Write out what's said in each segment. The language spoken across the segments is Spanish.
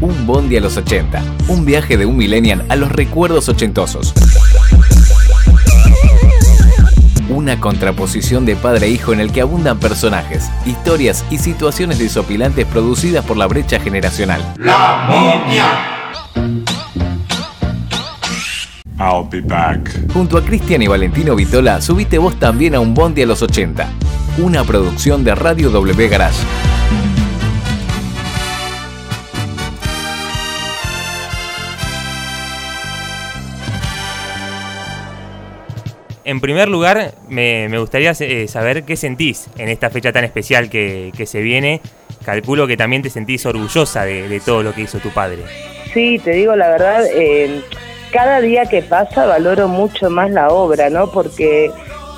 Un Bondi a los 80. Un viaje de un millennial a los recuerdos ochentosos. Una contraposición de padre e hijo en el que abundan personajes, historias y situaciones desopilantes producidas por la brecha generacional. La momia. I'll be back. Junto a Cristian y Valentino Vitola, subiste vos también a un Bondi a los 80. Una producción de Radio W Garage. En primer lugar, me, gustaría eh, saber qué sentís en esta fecha tan especial que, se viene. Calculo que también te sentís orgullosa de, todo lo que hizo tu padre. Sí, te digo la verdad, eh, cada día que pasa valoro mucho más la obra, ¿no? Porque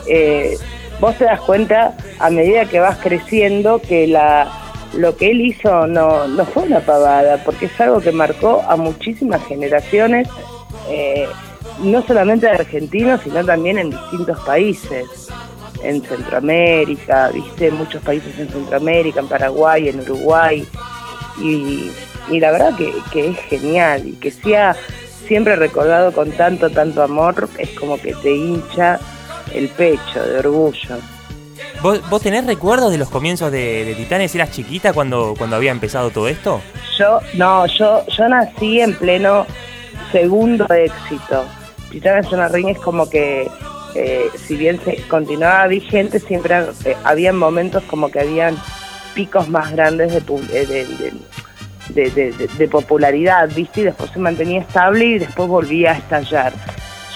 eh, vos te das cuenta a medida que vas creciendo que la lo que él hizo no, no fue una pavada, porque es algo que marcó a muchísimas generaciones, no solamente de argentinos, sino también en distintos países, en Centroamérica, viste, muchos países en Centroamérica, en Paraguay, en Uruguay, y, y la verdad que, que es genial, y que sea siempre recordado con tanto, tanto amor, es como que te hincha el pecho de orgullo. ¿Vos, vos tenés recuerdos de los comienzos de, de Titanes? ¿Eras chiquita cuando, cuando había empezado todo esto? Yo, no, yo, yo nací en pleno segundo éxito. Titanes en la Ring es como que, eh, si bien se continuaba vigente, siempre eh, había momentos como que habían picos más grandes de, eh, de, de- de- de- popularidad, ¿viste? Y después se mantenía estable y después volvía a estallar.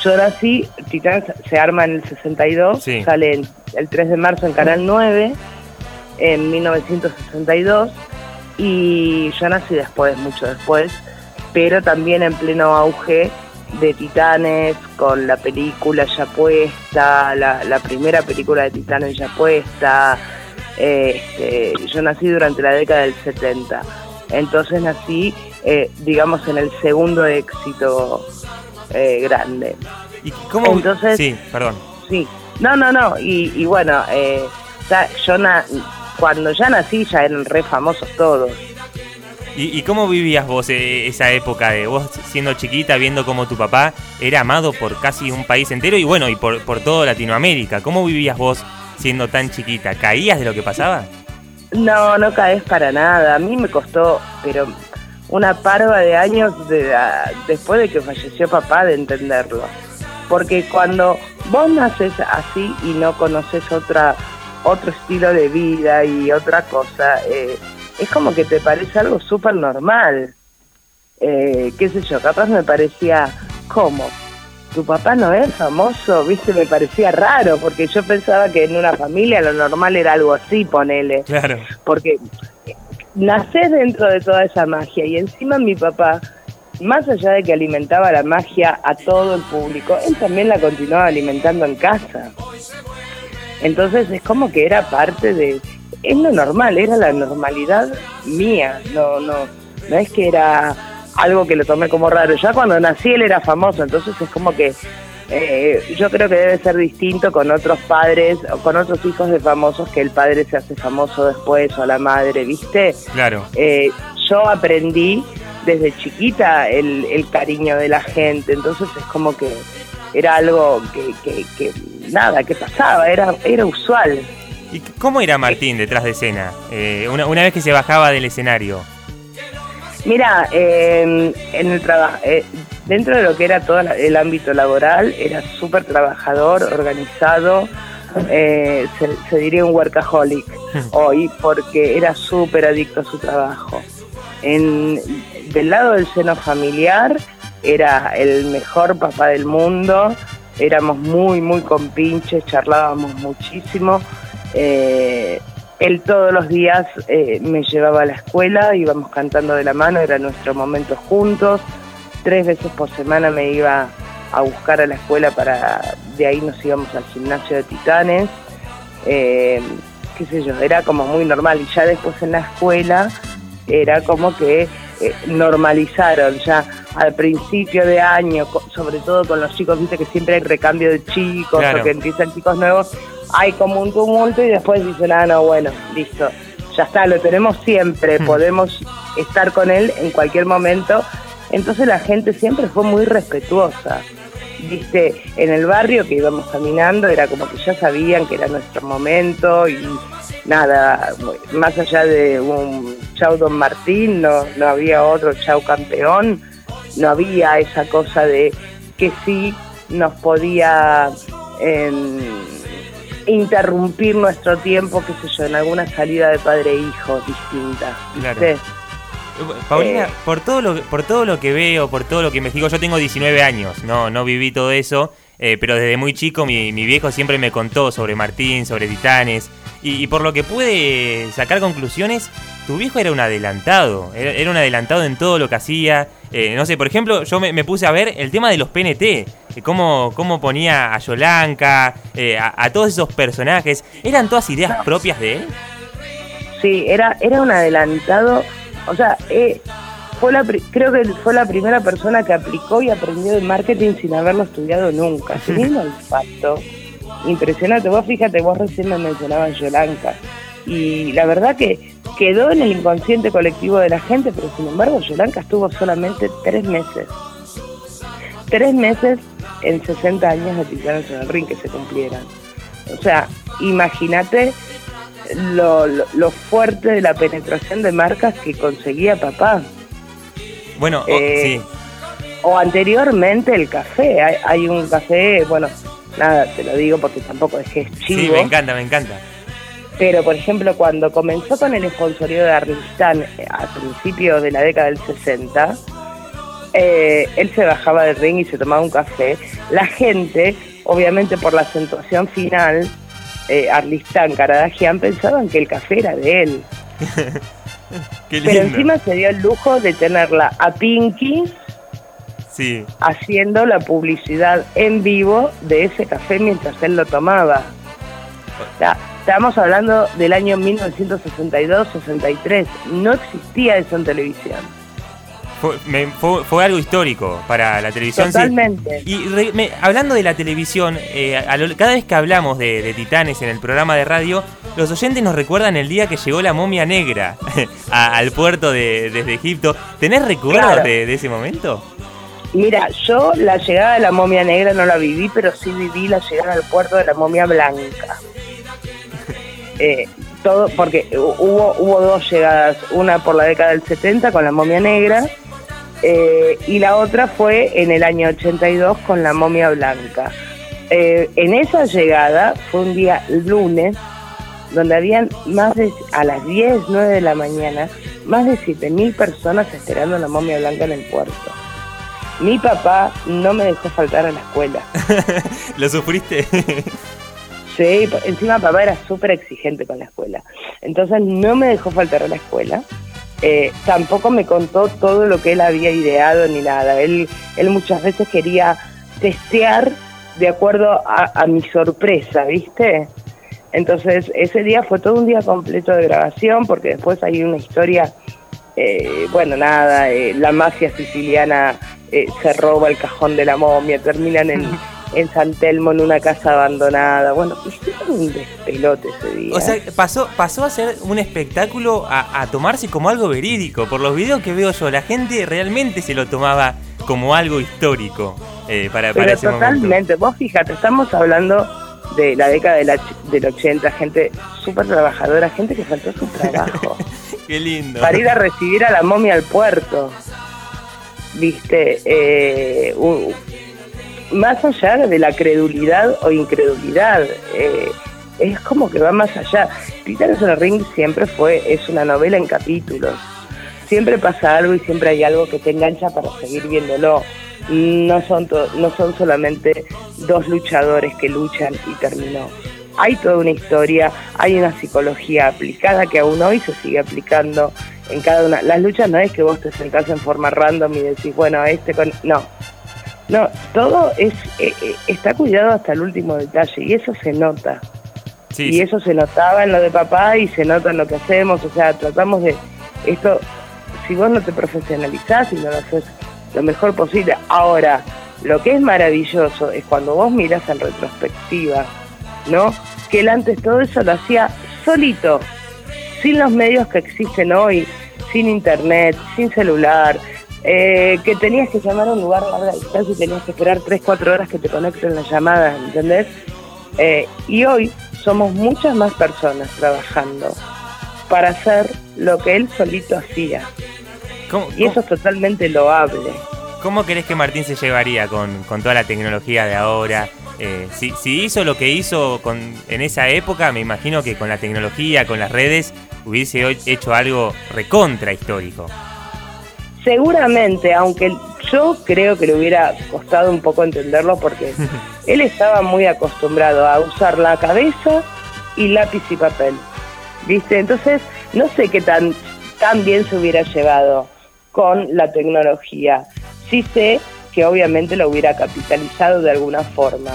Yo nací, Titanes se arma en el 62, Sí. sale el 3 de marzo en Canal 9, en 1962, y yo nací después, mucho después, pero también en pleno auge de Titanes, con la película ya puesta, la, la primera película de Titanes ya puesta. eh, este, yo nací durante la década del 70, entonces nací, eh, digamos, en el segundo éxito eh, grande. ¿Y cómo? Entonces- Sí, perdón. Sí, no, no, no, y, y bueno, eh, ya- yo na- cuando ya nací ya eran re famosos todos. ¿Y, y cómo vivías vos eh, esa época de vos siendo chiquita, viendo cómo tu papá era amado por casi un país entero y bueno, y por, por toda Latinoamérica? ¿Cómo vivías vos siendo tan chiquita? ¿Caías de lo que pasaba? No, no caes para nada. A mí me costó, pero una parva de años de- a- después de que falleció papá de entenderlo. Porque cuando vos naces así y no conoces otra, otro estilo de vida y otra cosa, eh, es como que te parece algo súper normal. Eh, qué sé yo, capaz me parecía, ¿cómo? Tu papá no es famoso, viste, me parecía raro, porque yo pensaba que en una familia lo normal era algo así, ponele Claro. porque nacés dentro de toda esa magia y encima mi papá, más allá de que alimentaba la magia a todo el público, él también la continuaba alimentando en casa. Entonces es como que era parte de, es lo normal, era la normalidad mía, no, no, no es que era algo que lo tomé como raro. Ya cuando nací él era famoso, entonces es como que eh, yo creo que debe ser distinto con otros padres o con otros hijos de famosos que el padre se hace famoso después o la madre, ¿viste? Claro. Eh, yo aprendí desde chiquita el, el cariño de la gente, entonces es como que era algo que, que, que nada, que pasaba, era, era usual. ¿Y cómo era Martín detrás de escena? Eh, una, una vez que se bajaba del escenario. Mira, eh, en el trabajo, dentro de lo que era todo el ámbito laboral, era súper trabajador, organizado, eh, se, se diría un workaholic hoy, porque era súper adicto a su trabajo. En, del lado del seno familiar, era el mejor papá del mundo, éramos muy, muy compinches, charlábamos muchísimo. Eh, él todos los días eh, me llevaba a la escuela, íbamos cantando de la mano, era nuestro momento juntos. Tres veces por semana me iba a buscar a la escuela para, de ahí nos íbamos al gimnasio de Titanes. Eh, qué sé yo, era como muy normal. Y ya después en la escuela era como que eh, normalizaron ya al principio de año, sobre todo con los chicos, viste que siempre hay recambio de chicos Claro. o que empiezan chicos nuevos, hay como un tumulto y después dicen, ah, no, bueno, listo, ya está, lo tenemos siempre, Hmm. podemos estar con él en cualquier momento. Entonces la gente siempre fue muy respetuosa. Viste, en el barrio que íbamos caminando era como que ya sabían que era nuestro momento y nada, más allá de un chau Don Martín, no, no había otro chau campeón, no había esa cosa de que sí nos podía em, interrumpir nuestro tiempo, qué sé yo, en alguna salida de padre e hijo distinta. Claro. ¿viste? Paulina, Eh. por todo lo por todo lo que veo, por todo lo que investigo, yo tengo 19 años, no no viví todo eso, eh, pero desde muy chico mi, mi viejo siempre me contó sobre Martín, sobre Titanes, y, por lo que pude sacar conclusiones, tu viejo era un adelantado, era, un adelantado en todo lo que hacía. eh, no sé, por ejemplo, yo me, puse a ver el tema de los PNT, eh, cómo, cómo ponía a Yolanka, eh, a, todos esos personajes, ¿eran todas ideas propias de él? Sí, era, era un adelantado, o sea, eh, fue la, creo que fue la primera persona que aplicó y aprendió de marketing sin haberlo estudiado nunca. Tenía un olfato impresionante. Vos fíjate, vos recién me mencionabas Yolanka. Y la verdad que quedó en el inconsciente colectivo de la gente, pero sin embargo Yolanka estuvo solamente tres meses. Tres meses en 60 años de Titanes en el Ring que se cumplieran. O sea, imagínate lo, lo, lo fuerte de la penetración de marcas que conseguía papá. Bueno, Eh, sí. O anteriormente el café. Hay, hay un café, bueno, nada, te lo digo porque tampoco es que es chivo. Sí, me encanta, me encanta. Pero, por ejemplo, cuando comenzó con el sponsorio de Arlistán eh, a principios de la década del 60, eh, él se bajaba del ring y se tomaba un café. La gente, obviamente por la acentuación final, eh, Arlistán, Caradagian, pensaban que el café era de él. Qué lindo. Pero encima se dio el lujo de tenerla a Pinky Sí. haciendo la publicidad en vivo de ese café mientras él lo tomaba. O sea, estamos hablando del año 1962-63. No existía eso en televisión. Fue, me- fue- fue algo histórico para la televisión. sí. Totalmente. Y re- me- hablando de la televisión, eh, a lo- cada vez que hablamos de, de Titanes en el programa de radio, los oyentes nos recuerdan el día que llegó la momia negra a- al puerto de, desde Egipto. ¿Tenés recuerdos Claro. de, de ese momento? Mira, yo la llegada de la momia negra no la viví, pero sí viví la llegada al puerto de la momia blanca. Eh, todo, porque hubo, hubo dos llegadas, una por la década del 70 con la momia negra eh, y la otra fue en el año 82 con la momia blanca. Eh, en esa llegada fue un día lunes donde habían más de, a las 10, 9 de la mañana, más de 7.000 personas esperando la momia blanca en el puerto. Mi papá no me dejó faltar a la escuela. ¿Lo sufriste? Sí, encima papá era súper exigente con la escuela. Entonces no me dejó faltar a la escuela. Eh, tampoco me contó todo lo que él había ideado ni nada. Él, él muchas veces quería testear de acuerdo a, a mi sorpresa, ¿viste? Entonces ese día fue todo un día completo de grabación porque después hay una historia, eh, bueno, nada, eh, la mafia siciliana eh, se roba el cajón de la momia, terminan en, en San Telmo en una casa abandonada. Bueno, hicieron un despelote ese día. O sea, pasó, pasó a ser un espectáculo a, a tomarse como algo verídico. Por los videos que veo yo, la gente realmente se lo tomaba como algo histórico eh, para, para Pero ese momento. totalmente, vos fíjate, estamos hablando de la década de la del 80, gente súper trabajadora, gente que faltó su trabajo Qué lindo. para ir a recibir a la momia al puerto. Viste, eh, u- más allá de la credulidad o incredulidad, eh, es como que va más allá. Titanes en el Ring siempre fue, es una novela en capítulos. Siempre pasa algo y siempre hay algo que te engancha para seguir viéndolo. No son, to- no son solamente dos luchadores que luchan y terminó. Hay toda una historia, hay una psicología aplicada que aún hoy se sigue aplicando en cada una. Las luchas no es que vos te sentás en forma random y decís, bueno, este con... No, no, todo es eh, eh, está cuidado hasta el último detalle y eso se nota. Sí, y eso se notaba en lo de papá y se nota en lo que hacemos, o sea, tratamos de esto, si vos no te profesionalizás y no lo haces lo mejor posible. Ahora, lo que es maravilloso es cuando vos mirás en retrospectiva, ¿no? Que él antes todo eso lo hacía solito, sin los medios que existen hoy, sin internet, sin celular, eh, que tenías que llamar a un lugar a larga distancia y tenías que esperar 3, 4 horas que te conecten la llamada, ¿entendés? Eh, y hoy somos muchas más personas trabajando para hacer lo que él solito hacía. y eso es totalmente loable. ¿Cómo crees que Martín se llevaría con, toda la tecnología de ahora? Eh, si, hizo lo que hizo con, en esa época, me imagino que con la tecnología, con las redes, hubiese hecho algo recontra histórico. Seguramente, aunque yo creo que le hubiera costado un poco entenderlo porque él estaba muy acostumbrado a usar la cabeza y lápiz y papel. ¿Viste? Entonces, no sé qué tan, tan bien se hubiera llevado con la tecnología. Sí sé que obviamente lo hubiera capitalizado de alguna forma.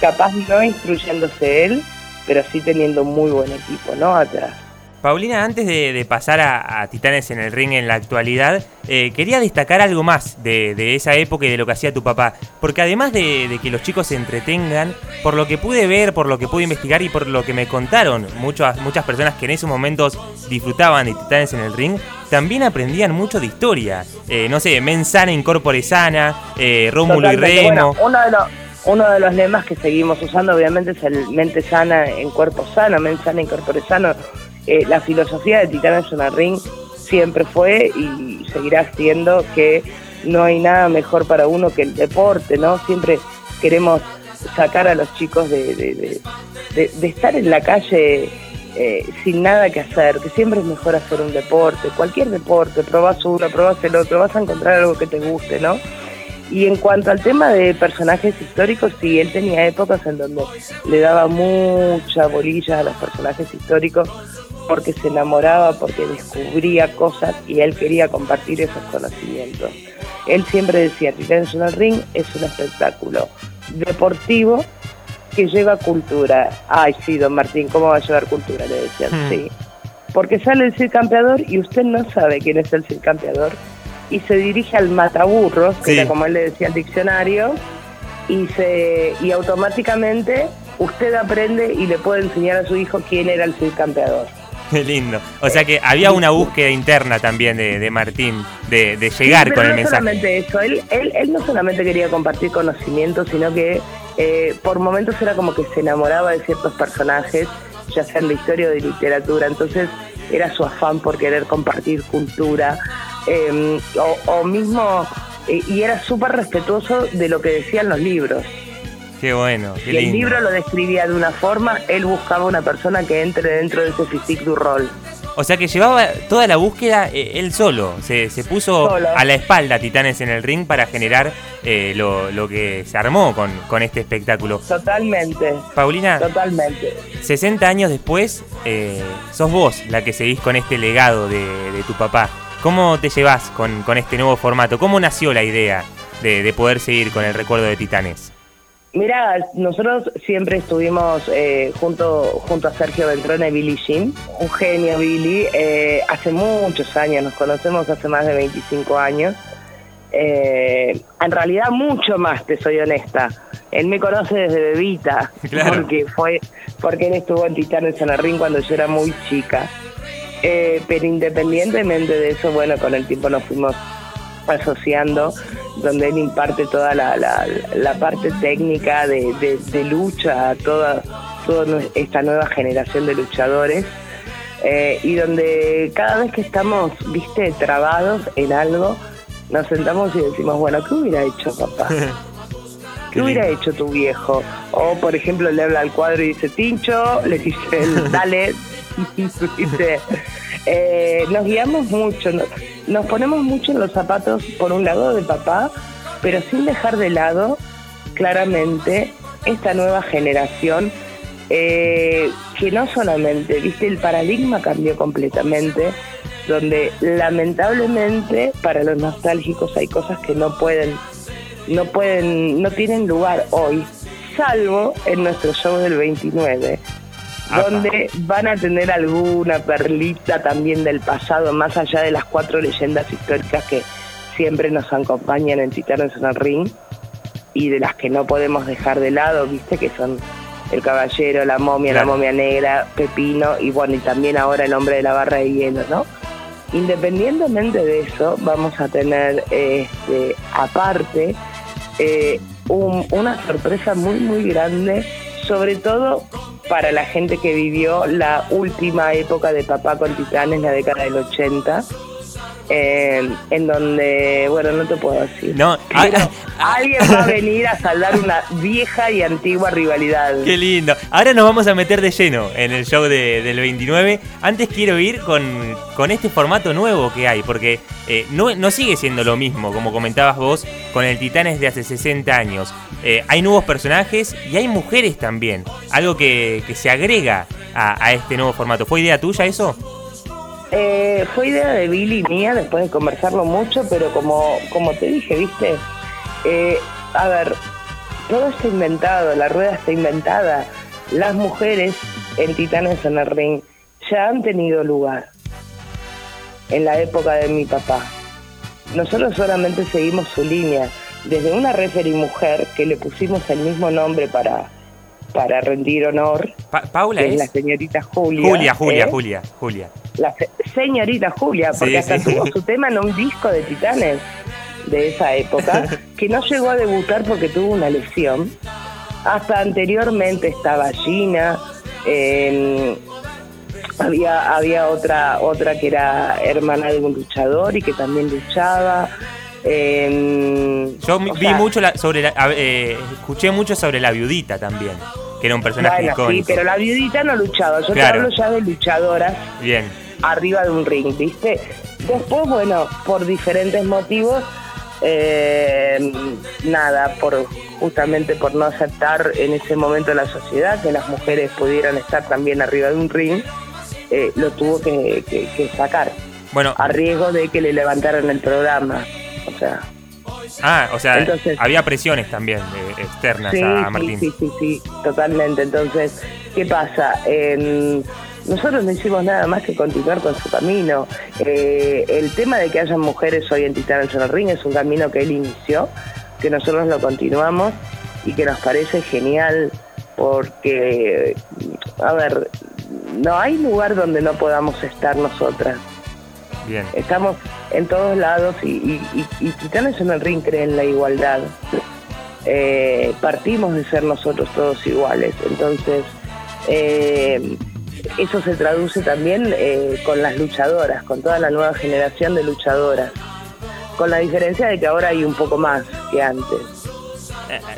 Capaz no instruyéndose él, pero sí teniendo muy buen equipo, ¿no? Atrás. Paulina, antes de, pasar a, Titanes en el ring en la actualidad, eh, quería destacar algo más de, esa época y de lo que hacía tu papá. Porque además de, que los chicos se entretengan, por lo que pude ver, por lo que pude investigar y por lo que me contaron muchas, muchas personas que en esos momentos disfrutaban de Titanes en el ring, también aprendían mucho de historia. Eh, no sé, Mensana incorpore sana, eh, Rómulo y Remo. uno, de los, uno de los lemas que seguimos usando obviamente es el mente sana en cuerpo sano, mente sana en corpore sano eh, la filosofía de Titanes en Ring siempre fue y seguirá siendo que no hay nada mejor para uno que el deporte, ¿no? Siempre queremos sacar a los chicos de, estar en la calle eh, sin nada que hacer, que siempre es mejor hacer un deporte, cualquier deporte, probás uno, probás el otro, vas a encontrar algo que te guste, ¿no? Y en cuanto al tema de personajes históricos, sí, él tenía épocas en donde le daba mucha bolilla a los personajes históricos porque se enamoraba, porque descubría cosas y él quería compartir esos conocimientos. Él siempre decía, en el Ring es un espectáculo deportivo que lleva cultura. Ay, sí, don Martín, ¿cómo va a llevar cultura? Le decían, hmm. sí. Porque sale el campeador y usted no sabe quién es el campeador y se dirige al mataburros, que era como él le decía al diccionario, y, se, y automáticamente usted aprende y le puede enseñar a su hijo quién era el campeador. Qué lindo. O sea que había una búsqueda interna también de, Martín, de, llegar con el no mensaje. solamente eso, él, él, no solamente quería compartir conocimiento, sino que eh, por momentos era como que se enamoraba de ciertos personajes, ya sean de historia o de literatura, entonces era su afán por querer compartir cultura, em, o, mismo, eh, y era súper respetuoso de lo que decían los libros. Qué bueno, qué El libro lo describía de una forma, él buscaba una persona que entre dentro de ese physique du rol. O sea que llevaba toda la búsqueda eh, él solo, se, puso a la espalda Titanes en el ring para generar eh, lo, que se armó con, con este espectáculo. Totalmente. Paulina. Totalmente. 60 años después, eh, sos vos la que seguís con este legado de, tu papá. ¿Cómo te llevas con, este nuevo formato? ¿Cómo nació la idea de, de poder seguir con el recuerdo de Titanes? Mira, nosotros siempre estuvimos eh, junto, junto a Sergio Beltrone y Billy Jean, un genio Billy, eh, hace muchos años, nos conocemos hace más de 25 años. Eh, en realidad mucho más, te soy honesta. Él me conoce desde bebita, porque fue porque él estuvo en Titanes en el Ring cuando yo era muy chica. pero independientemente de eso, bueno, con el tiempo nos fuimos asociando, donde él imparte toda la, la, parte técnica de, de, lucha a toda, toda esta nueva generación de luchadores. Eh, y donde cada vez que estamos, viste, trabados en algo, nos sentamos y decimos, bueno, ¿qué hubiera hecho papá? ¿Qué hubiera hecho tu viejo? O, por ejemplo, le habla al cuadro y dice, Tincho, le dice, dale, dice, eh, nos guiamos mucho, nos, ponemos mucho en los zapatos, por un lado, de papá, pero sin dejar de lado, claramente, esta nueva generación eh, que no solamente, viste, el paradigma cambió completamente, donde lamentablemente para los nostálgicos hay cosas que no pueden, no pueden, no tienen lugar hoy, salvo en nuestro show del 29, donde van a tener alguna perlita también del pasado, más allá de las cuatro leyendas históricas que siempre nos acompañan en Titanes en el Ring y de las que no podemos dejar de lado, viste, que son el caballero, la momia, la momia negra, Pepino y bueno, y también ahora el hombre de la barra de hielo, ¿no? Independientemente de eso, vamos a tener este, aparte eh, una sorpresa muy, muy grande, sobre todo para la gente que vivió la última época de Papá con Titanes, la década del 80 eh, en donde, bueno, no te puedo decir. No, ah, ah. alguien va a venir a saldar una vieja y antigua rivalidad. Qué lindo. Ahora nos vamos a meter de lleno en el show del 29. Antes quiero ir con, con este formato nuevo que hay, porque eh, no, no, sigue siendo lo mismo, como comentabas vos, con el Titanes de hace 60 años. Eh, hay nuevos personajes y hay mujeres también. Algo que, que se agrega a, a este nuevo formato. ¿Fue idea tuya eso? Eh, fue idea de Billy mía después de conversarlo mucho, pero como, como te dije, viste, eh, a ver, todo está inventado, la rueda está inventada. Las mujeres en Titanes en el Ring ya han tenido lugar en la época de mi papá. Nosotros solamente seguimos su línea, desde una referee mujer que le pusimos el mismo nombre para, para rendir honor. Paula es, la señorita Julia. Julia, Julia, ¿eh? Julia, Julia la señorita Julia, porque hasta tuvo su tema en un disco de Titanes de esa época, que no llegó a debutar porque tuvo una lesión. Hasta anteriormente estaba Gina, em, había, había otra, otra que era hermana de un luchador y que también luchaba. Em, Yo vi mucho sobre la, eh, escuché mucho sobre la viudita también, que era un personaje icónico. Sí, pero la viudita no luchaba. Yo te hablo ya de luchadoras. Bien arriba de un ring, ¿viste? Después, bueno, por diferentes motivos, eh, nada, por justamente por no aceptar en ese momento la sociedad que las mujeres pudieran estar también arriba de un ring, eh, lo tuvo que, sacar. Bueno, a riesgo de que le levantaran el programa. O sea. Ah, o sea, había presiones también eh, externas a Martín. Sí, sí, sí, totalmente. Entonces, ¿qué pasa? En nosotros no hicimos nada más que continuar con su camino. Eh, el tema de que haya mujeres hoy en Titanes en el Ring es un camino que él inició, que nosotros lo continuamos y que nos parece genial porque, a ver, no hay lugar donde no podamos estar nosotras. Bien. Estamos en todos lados y, Titanes en el Ring creen en la igualdad. Eh, partimos de ser nosotros todos iguales. Entonces, eh, eso se traduce también eh, con las luchadoras, con toda la nueva generación de luchadoras, con la diferencia de que ahora hay un poco más que antes.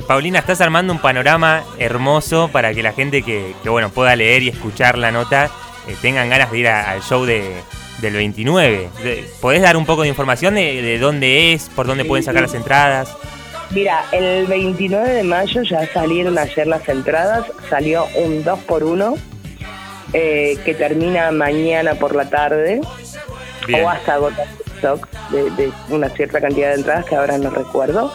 Paulina, estás armando un panorama hermoso para que la gente que, bueno pueda leer y escuchar la nota eh, tengan ganas de ir al show de, del 29. ¿Podés dar un poco de información de, dónde es, por dónde pueden sacar las entradas? Mira, el 29 de mayo ya salieron ayer las entradas, salió un 2 por 1 eh, que termina mañana por la tarde o hasta agotar stock de, una cierta cantidad de entradas que ahora no recuerdo.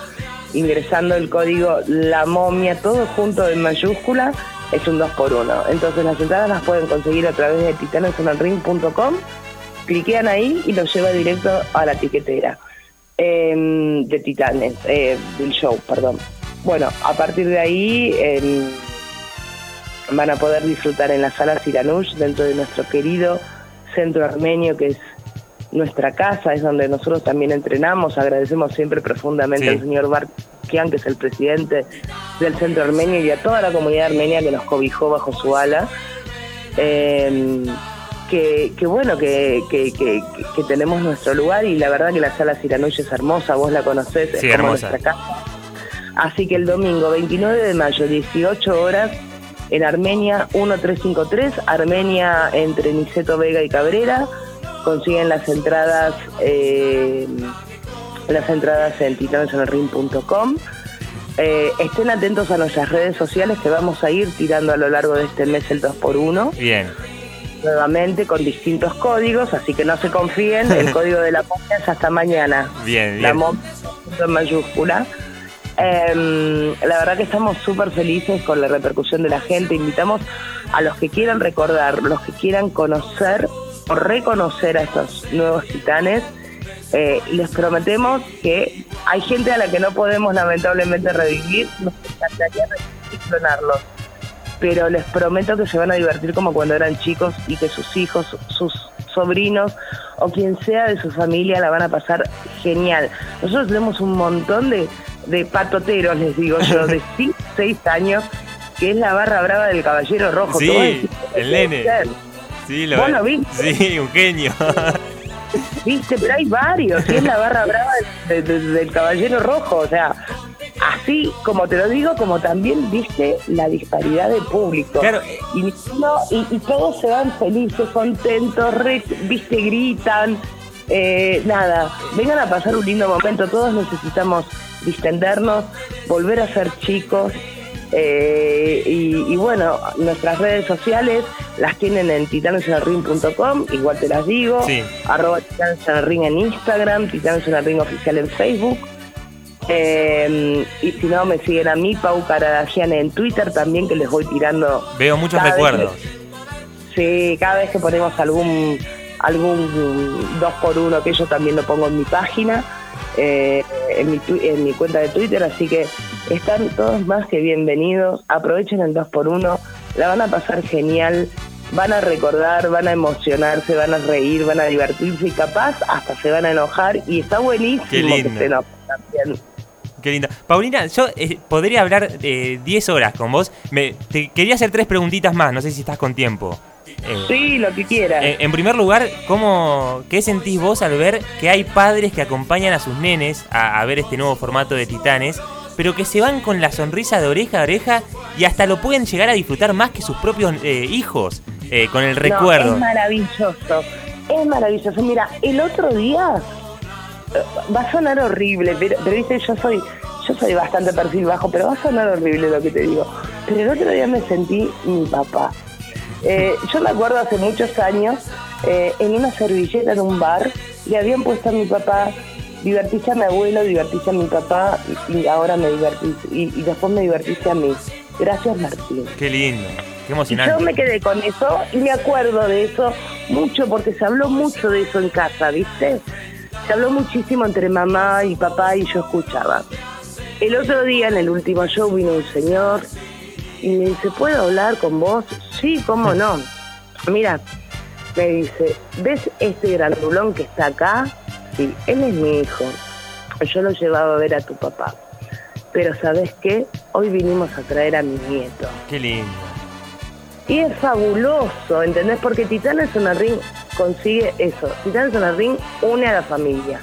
Ingresando el código La Momia, todo junto en mayúscula, es un 2x1. Entonces las entradas las pueden conseguir a través de titanesonalring.com, cliquean ahí y los lleva directo a la tiquetera em, de Titanes, eh, del show, perdón. Bueno, a partir de ahí... Em, van a poder disfrutar en la sala Siranush, dentro de nuestro querido centro armenio, que es nuestra casa, es donde nosotros también entrenamos. Agradecemos siempre profundamente al señor Barkian, que es el presidente del centro armenio, y a toda la comunidad armenia que nos cobijó bajo su ala. Em, que, bueno, que, tenemos nuestro lugar y la verdad que la sala Siranush es hermosa, vos la conocés, es como nuestra casa. Así que el domingo 29 de mayo, 18 horas, en Armenia 1353, Armenia entre Niceto Vega y Cabrera. Consiguen las entradas eh, las entradas en titanesenelring.com. Eh, estén atentos a nuestras redes sociales que vamos a ir tirando a lo largo de este mes el 2x1. Bien. Nuevamente con distintos códigos, así que no se confíen. El código de la momia es hasta mañana. Bien, bien. La momia en mayúscula. Eh, la verdad que estamos súper felices con la repercusión de la gente. Invitamos a los que quieran recordar, los que quieran conocer o reconocer a estos nuevos titanes. Eh, les prometemos que hay gente a la que no podemos lamentablemente revivir. Nos encantaría clonarlos. Pero les prometo que se van a divertir como cuando eran chicos y que sus hijos, sus sobrinos o quien sea de su familia la van a pasar genial. Nosotros tenemos un montón de, de patoteros, les digo yo, de 6 años, que es la barra brava del Caballero Rojo. Sí, el nene. Sí, lo ¿Vos lo viste? Sí, un genio. Viste, pero hay varios, y es la barra brava del, del- del Caballero Rojo, o sea, así como te lo digo, como también viste la disparidad de público. Claro. Y, ninguno- y, y todos se van felices, contentos, re- viste, gritan. Eh, nada, vengan a pasar un lindo momento, todos necesitamos distendernos, volver a ser chicos. eh, y, y bueno, nuestras redes sociales las tienen en titanesenelring.com, igual te las digo, Sí. arroba Titanes en Instagram, Titanes en el Ring oficial en Facebook. Eh, y si no, me siguen a mí, Pau Caradagian en Twitter también, que les voy tirando. Veo muchos recuerdos. que- sí, cada vez que ponemos algún algún 2 por 1 que yo también lo pongo en mi página, eh, en, mi, en mi cuenta de Twitter, así que están todos más que bienvenidos. Aprovechen el 2 por 1 la van a pasar genial. Van a recordar, van a emocionarse, van a reír, van a divertirse y capaz hasta se van a enojar y está buenísimo que se enojen también. Qué lindo. Paulina, yo eh, podría hablar eh, 10 horas con vos. Me, te quería hacer tres preguntitas más, no sé si estás con tiempo. Eh, Sí, lo que quieras. eh, en primer lugar, ¿cómo, ¿qué sentís vos al ver que hay padres que acompañan a sus nenes a, a ver este nuevo formato de Titanes, pero que se van con la sonrisa de oreja a oreja y hasta lo pueden llegar a disfrutar más que sus propios eh, hijos, eh, con el No, recuerdo? es maravilloso. Es maravilloso. Mira, el otro día eh, va a sonar horrible, pero, pero viste, yo soy, yo soy bastante perfil bajo, pero va a sonar horrible lo que te digo. Pero el otro día me sentí mi papá. Eh, yo me acuerdo hace muchos años, eh, en una servilleta en un bar, le habían puesto a mi papá, divertiste a mi abuelo, divertiste a mi papá, y, ahora me divertiste, y, y después me divertiste a mí. Gracias, Martín. Qué lindo, qué Y yo emocionante. me quedé con eso y me acuerdo de eso mucho porque se habló mucho de eso en casa, ¿viste? Se habló muchísimo entre mamá y papá y yo escuchaba. El otro día en el último show vino un señor y me dice, ¿puedo hablar con vos? Sí, ¿cómo no? Mira, me dice, ¿ves este grandulón que está acá? Sí, él es mi hijo. Yo lo llevaba a ver a tu papá. Pero ¿sabes qué? Hoy vinimos a traer a mi nieto. Qué lindo. Y es fabuloso, ¿entendés? Porque Titanes en el Ring consigue eso. Titanes en une a la familia.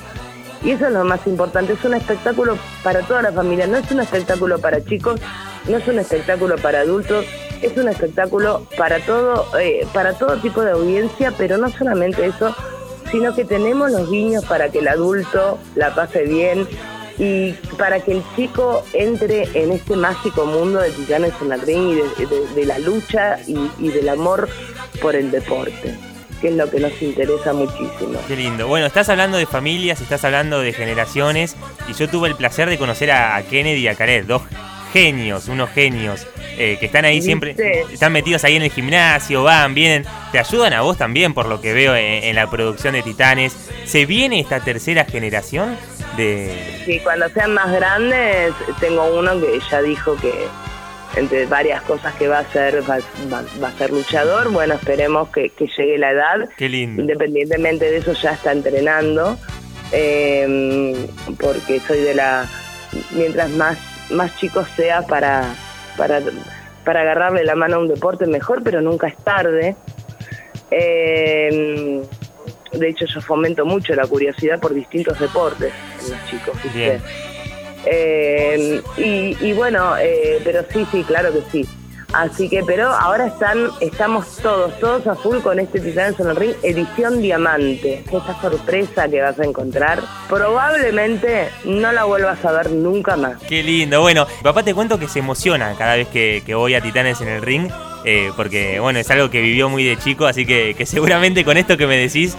Y eso es lo más importante. Es un espectáculo para toda la familia. No es un espectáculo para chicos, no es un espectáculo para adultos. Es un espectáculo para todo, eh, para todo tipo de audiencia, pero no solamente eso, sino que tenemos los guiños para que el adulto la pase bien y para que el chico entre en este mágico mundo de Titanes en el Ring y de, la lucha y del amor por el deporte, que es lo que nos interesa muchísimo. Qué lindo. Bueno, estás hablando de familias, estás hablando de generaciones y yo tuve el placer de conocer a, Kennedy y a Caret, dos genios, unos genios eh, que están ahí ¿Viste? siempre, están metidos ahí en el gimnasio, van, vienen, te ayudan a vos también por lo que veo en, en la producción de Titanes. ¿Se viene esta tercera generación de... Sí, cuando sean más grandes, tengo uno que ya dijo que entre varias cosas que va a ser, va, va- va a ser luchador, bueno, esperemos que, que llegue la edad Qué lindo. Independientemente de eso ya está entrenando, eh, porque soy de la... Mientras más, más chico sea para, para, para agarrarle la mano a un deporte mejor, pero nunca es tarde. Eh, de hecho yo fomento mucho la curiosidad por distintos deportes en los chicos. ¿viste? Bien. Eh, y, bueno, eh, pero sí, sí, claro que sí. Así que, pero ahora están, estamos todos, todos a full con este Titanes en el Ring, edición diamante. Esta sorpresa que vas a encontrar, probablemente no la vuelvas a ver nunca más. Qué lindo. Bueno, papá te cuento que se emociona cada vez que, voy a Titanes en el ring, eh, porque bueno, es algo que vivió muy de chico, así que, seguramente con esto que me decís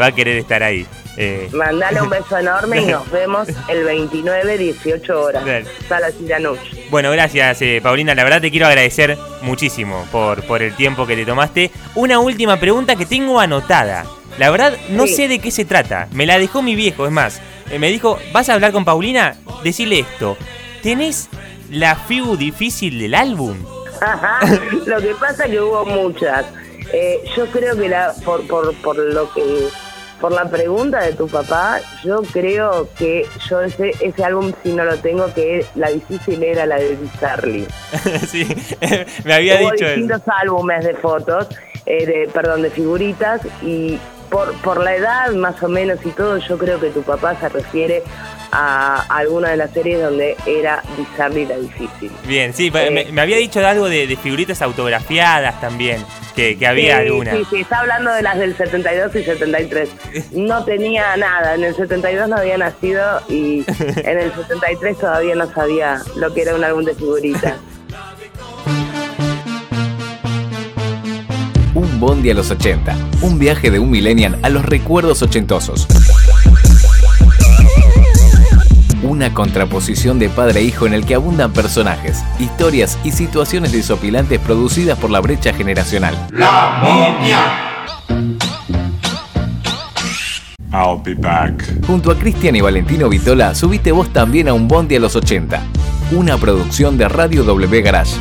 va a querer estar ahí. Eh, Mandale un beso enorme y nos vemos el 29, 18 horas. Dale. Sala Siranuch. Bueno, gracias eh, Paulina, la verdad te quiero agradecer muchísimo por, por el tiempo que te tomaste. Una última pregunta que tengo anotada. La verdad no Sí. sé de qué se trata, me la dejó mi viejo, es más, eh, me dijo, ¿vas a hablar con Paulina? Decirle esto, ¿tenés la figu difícil del álbum? lo que pasa es que hubo muchas. Eh, yo creo que la, por, por, por lo que por la pregunta de tu papá, yo creo que yo ese, ese álbum si no lo tengo, que la difícil era la de Charlie. sí, me había Hubo dicho distintos álbumes de fotos, eh, de, perdón, de figuritas y por, por la edad más o menos y todo, yo creo que tu papá se refiere a alguna de las series donde era Bizarre la difícil. Bien, sí, me, me, había dicho de algo de, de figuritas autografiadas también que, había sí, alguna. Sí, sí, está hablando de las del 72 y 73. No tenía nada, en el 72 no había nacido y en el 73 todavía no sabía lo que era un álbum de figuritas. Un Bondi a los 80, un viaje de un millennial a los recuerdos ochentosos. Una contraposición de padre e hijo en el que abundan personajes, historias y situaciones desopilantes producidas por la brecha generacional. La momia. I'll be back. Junto a Cristian y Valentino Vitola, subiste vos también a un Bondi a los 80, una producción de Radio W Garage.